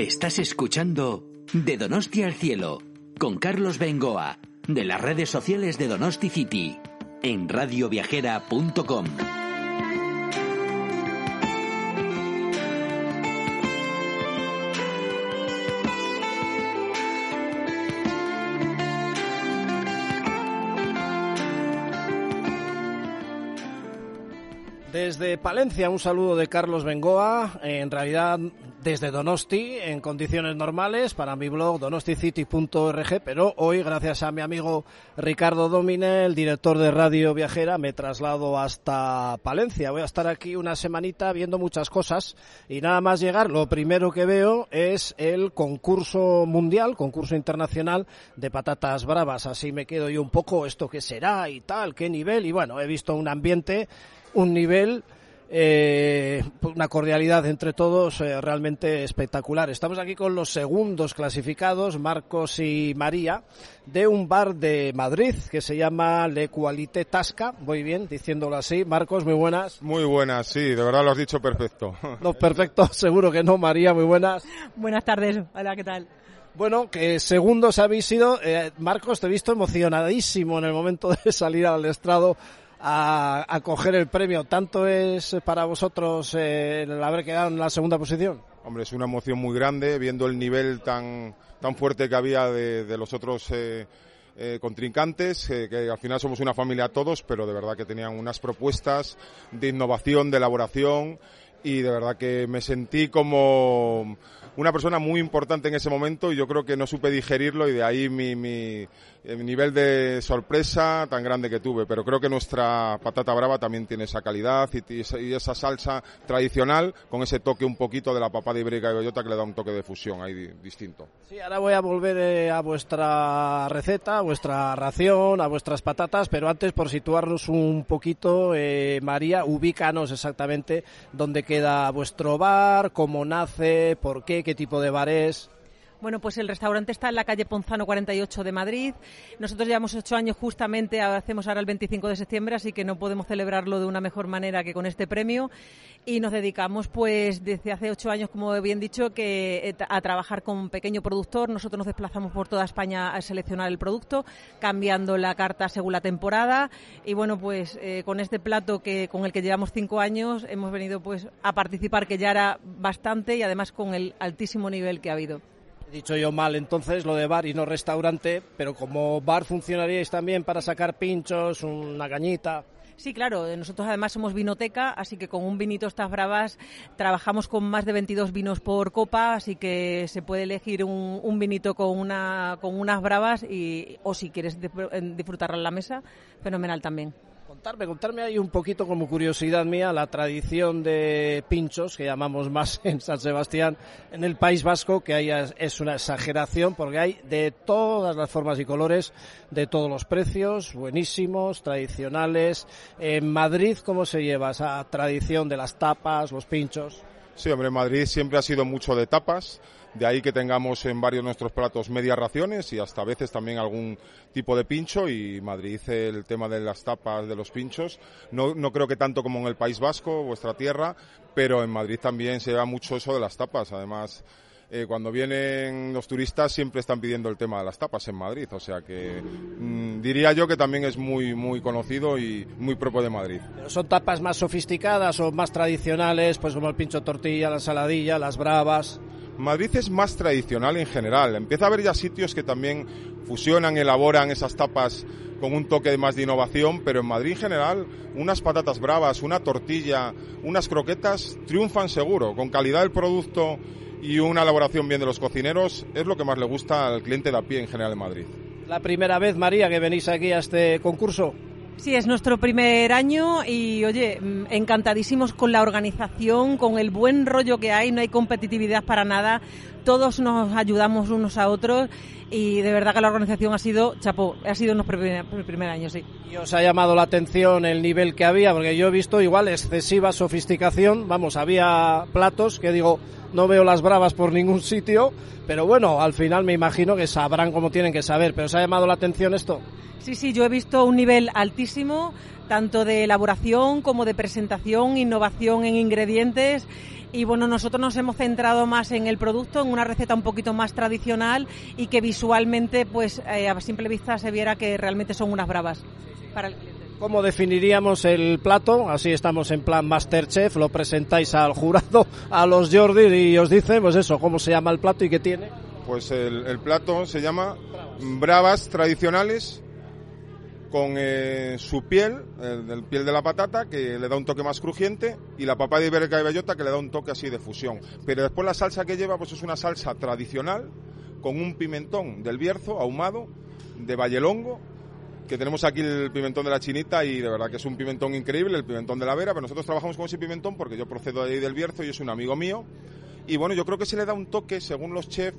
Estás escuchando De Donosti al Cielo con Carlos Bengoa de las redes sociales de Donosti City en radioviajera.com. Desde Palencia, un saludo de Carlos Bengoa, en realidad desde Donosti, en condiciones normales, para mi blog donosticity.org, pero hoy, gracias a mi amigo Ricardo Domine, el director de Radio Viajera, me traslado hasta Palencia. Voy a estar aquí una semanita viendo muchas cosas y nada más llegar, lo primero que veo es el concurso mundial, concurso internacional de patatas bravas. Así me quedo yo un poco, esto qué será y tal, qué nivel, y bueno, he visto un ambiente un nivel, eh, una cordialidad entre todos eh, realmente espectacular. Estamos aquí con los segundos clasificados, Marcos y María, de un bar de Madrid que se llama Le Qualité Tasca. Muy bien, diciéndolo así. Marcos, muy buenas. Muy buenas, sí, de verdad lo has dicho perfecto. No, perfecto, seguro que no. María, muy buenas. Buenas tardes, hola, ¿qué tal? Bueno, que segundos habéis sido. Eh, Marcos, te he visto emocionadísimo en el momento de salir al estrado a, coger el premio. ¿Tanto es para vosotros eh, el haber quedado en la segunda posición? Hombre, es una emoción muy grande viendo el nivel tan, tan fuerte que había de, los otros eh, eh, contrincantes, que al final somos una familia todos, pero de verdad que tenían unas propuestas de innovación, de elaboración y de verdad que me sentí como una persona muy importante en ese momento y yo creo que no supe digerirlo y de ahí mi, mi, nivel de sorpresa tan grande que tuve. Pero creo que nuestra patata brava también tiene esa calidad y, esa salsa tradicional con ese toque un poquito de la papada ibérica y bellota que le da un toque de fusión ahí distinto. Sí, ahora voy a volver eh, a vuestra receta, a vuestra ración, a vuestras patatas, pero antes por situarnos un poquito, eh, María, ubícanos exactamente dónde queda vuestro bar, cómo nace, por qué, qué tipo de bar es. Bueno, pues el restaurante está en la calle Ponzano 48 de Madrid. Nosotros llevamos ocho años justamente, hacemos ahora el 25 de septiembre, así que no podemos celebrarlo de una mejor manera que con este premio. Y nos dedicamos, pues, desde hace ocho años, como bien dicho, que eh, a trabajar con un pequeño productor. Nosotros nos desplazamos por toda España a seleccionar el producto, cambiando la carta según la temporada. Y bueno, pues eh, con este plato que con el que llevamos cinco años hemos venido, pues, a participar, que ya era bastante y además con el altísimo nivel que ha habido. He dicho yo mal entonces lo de bar y no restaurante, pero como bar funcionaríais también para sacar pinchos, una cañita. Sí, claro. Nosotros además somos vinoteca, así que con un vinito estas bravas trabajamos con más de 22 vinos por copa, así que se puede elegir un, vinito con una con unas bravas y o si quieres disfrutarla en la mesa, fenomenal también contarme, contarme ahí un poquito como curiosidad mía la tradición de pinchos, que llamamos más en San Sebastián, en el País Vasco, que ahí es una exageración porque hay de todas las formas y colores, de todos los precios, buenísimos, tradicionales. En Madrid, ¿cómo se lleva esa tradición de las tapas, los pinchos? Sí, hombre, Madrid siempre ha sido mucho de tapas. De ahí que tengamos en varios de nuestros platos medias raciones y hasta a veces también algún tipo de pincho. Y Madrid el tema de las tapas de los pinchos. No, no creo que tanto como en el País Vasco, vuestra tierra, pero en Madrid también se lleva mucho eso de las tapas. Además, eh, cuando vienen los turistas siempre están pidiendo el tema de las tapas en Madrid, o sea que mm, diría yo que también es muy muy conocido y muy propio de Madrid. ¿Son tapas más sofisticadas o más tradicionales, pues como el pincho tortilla, la saladilla, las bravas? Madrid es más tradicional en general. Empieza a haber ya sitios que también fusionan, elaboran esas tapas con un toque más de innovación, pero en Madrid en general unas patatas bravas, una tortilla, unas croquetas triunfan seguro, con calidad del producto y una elaboración bien de los cocineros es lo que más le gusta al cliente de a pie en general en Madrid. La primera vez, María, que venís aquí a este concurso. Sí, es nuestro primer año y, oye, mm, encantadísimos con la organización, con el buen rollo que hay, no hay competitividad para nada, todos nos ayudamos unos a otros y de verdad que la organización ha sido, chapó, ha sido nuestro primer, primer año, sí. ¿Y os ha llamado la atención el nivel que había? Porque yo he visto igual excesiva sofisticación, vamos, había platos que digo, no veo las bravas por ningún sitio, pero bueno, al final me imagino que sabrán cómo tienen que saber, pero ¿os ha llamado la atención esto? Sí, sí, yo he visto un nivel altísimo, tanto de elaboración como de presentación, innovación en ingredientes. Y bueno, nosotros nos hemos centrado más en el producto, en una receta un poquito más tradicional y que visualmente, pues eh, a simple vista se viera que realmente son unas bravas para el cliente. ¿Cómo definiríamos el plato? Así estamos en plan Masterchef, lo presentáis al jurado, a los Jordi y os dice, pues eso, cómo se llama el plato y qué tiene. Pues el, el plato se llama bravas tradicionales con eh, su piel, el, el, piel de la patata, que le da un toque más crujiente, y la papaya ibérica y bellota, que le da un toque así de fusión. Pero después la salsa que lleva, pues es una salsa tradicional, con un pimentón del Bierzo, ahumado, de Vallelongo, que tenemos aquí el pimentón de la chinita y de verdad que es un pimentón increíble, el pimentón de la vera, pero nosotros trabajamos con ese pimentón porque yo procedo de ahí del Bierzo y es un amigo mío. Y bueno, yo creo que se le da un toque, según los chefs,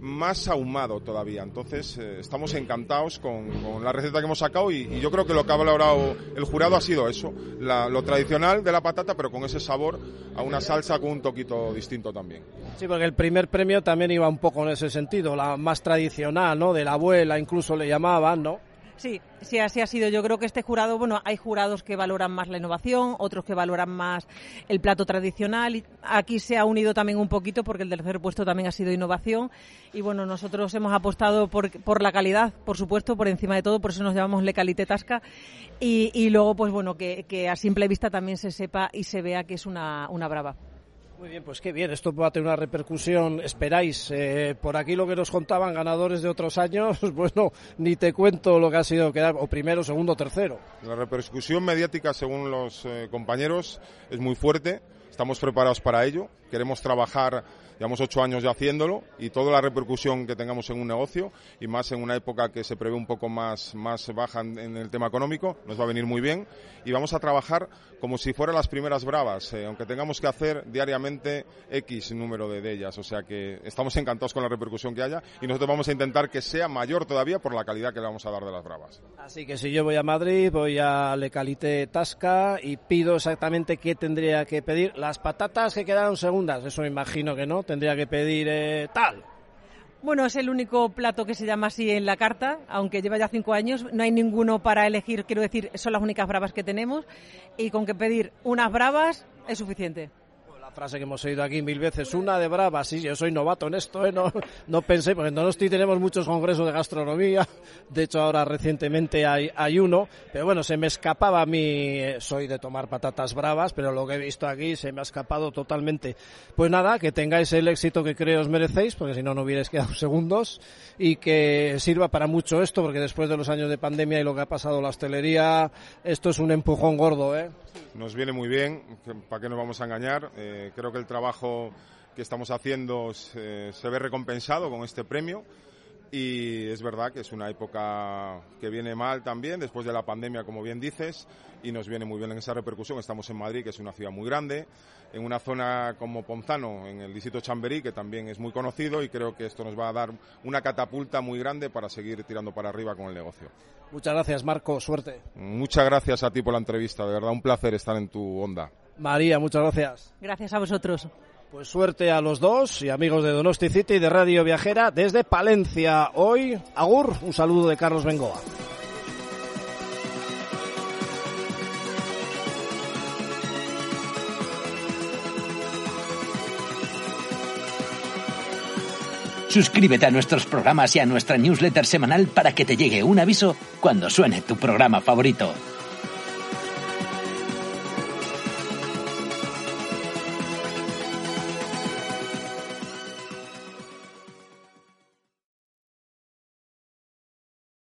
más ahumado todavía. Entonces, eh, estamos encantados con, la receta que hemos sacado y, yo creo que lo que ha valorado el jurado ha sido eso, lo tradicional de la patata, pero con ese sabor a una salsa con un toquito distinto también. Sí, porque el primer premio también iba un poco en ese sentido, la más tradicional, ¿no? De la abuela, incluso le llamaban, ¿no? Sí, sí, así ha sido. Yo creo que este jurado, bueno, hay jurados que valoran más la innovación, otros que valoran más el plato tradicional. Aquí se ha unido también un poquito porque el tercer puesto también ha sido innovación. Y bueno, nosotros hemos apostado por, por la calidad, por supuesto, por encima de todo, por eso nos llamamos Le Calité Tasca. Y, y luego, pues bueno, que, que, a simple vista también se sepa y se vea que es una, una brava. Muy bien, pues qué bien, esto va a tener una repercusión, esperáis. Eh, por aquí lo que nos contaban ganadores de otros años, bueno, ni te cuento lo que ha sido quedar, o primero, segundo, tercero. La repercusión mediática, según los eh, compañeros, es muy fuerte, estamos preparados para ello, queremos trabajar Llevamos ocho años ya haciéndolo y toda la repercusión que tengamos en un negocio y más en una época que se prevé un poco más, más baja en, el tema económico, nos va a venir muy bien y vamos a trabajar como si fueran las primeras bravas, eh, aunque tengamos que hacer diariamente X número de, de, ellas. O sea que estamos encantados con la repercusión que haya y nosotros vamos a intentar que sea mayor todavía por la calidad que le vamos a dar de las bravas. Así que si yo voy a Madrid, voy a Le Calité Tasca y pido exactamente qué tendría que pedir. Las patatas que quedaron segundas, eso me imagino que no tendría que pedir eh, tal. Bueno, es el único plato que se llama así en la carta, aunque lleva ya cinco años. No hay ninguno para elegir, quiero decir, son las únicas bravas que tenemos. Y con que pedir unas bravas es suficiente frase que hemos oído aquí mil veces, una de brava, sí, yo soy novato en esto, ¿eh? no, no pensé, porque en Donosti tenemos muchos congresos de gastronomía, de hecho ahora recientemente hay, hay uno, pero bueno, se me escapaba a mí, soy de tomar patatas bravas, pero lo que he visto aquí se me ha escapado totalmente. Pues nada, que tengáis el éxito que creo os merecéis, porque si no, no hubierais quedado segundos, y que sirva para mucho esto, porque después de los años de pandemia y lo que ha pasado la hostelería, esto es un empujón gordo, ¿eh? Nos viene muy bien, ¿para qué nos vamos a engañar? Eh, creo que el trabajo que estamos haciendo se, se, ve recompensado con este premio y es verdad que es una época que viene mal también después de la pandemia, como bien dices, y nos viene muy bien en esa repercusión. Estamos en Madrid, que es una ciudad muy grande, en una zona como Ponzano, en el distrito Chamberí, que también es muy conocido y creo que esto nos va a dar una catapulta muy grande para seguir tirando para arriba con el negocio. Muchas gracias, Marco. Suerte. Muchas gracias a ti por la entrevista. De verdad, un placer estar en tu onda. María, muchas gracias. Gracias a vosotros. Pues suerte a los dos y amigos de Donosti City y de Radio Viajera desde Palencia. Hoy, Agur, un saludo de Carlos Bengoa. Suscríbete a nuestros programas y a nuestra newsletter semanal para que te llegue un aviso cuando suene tu programa favorito.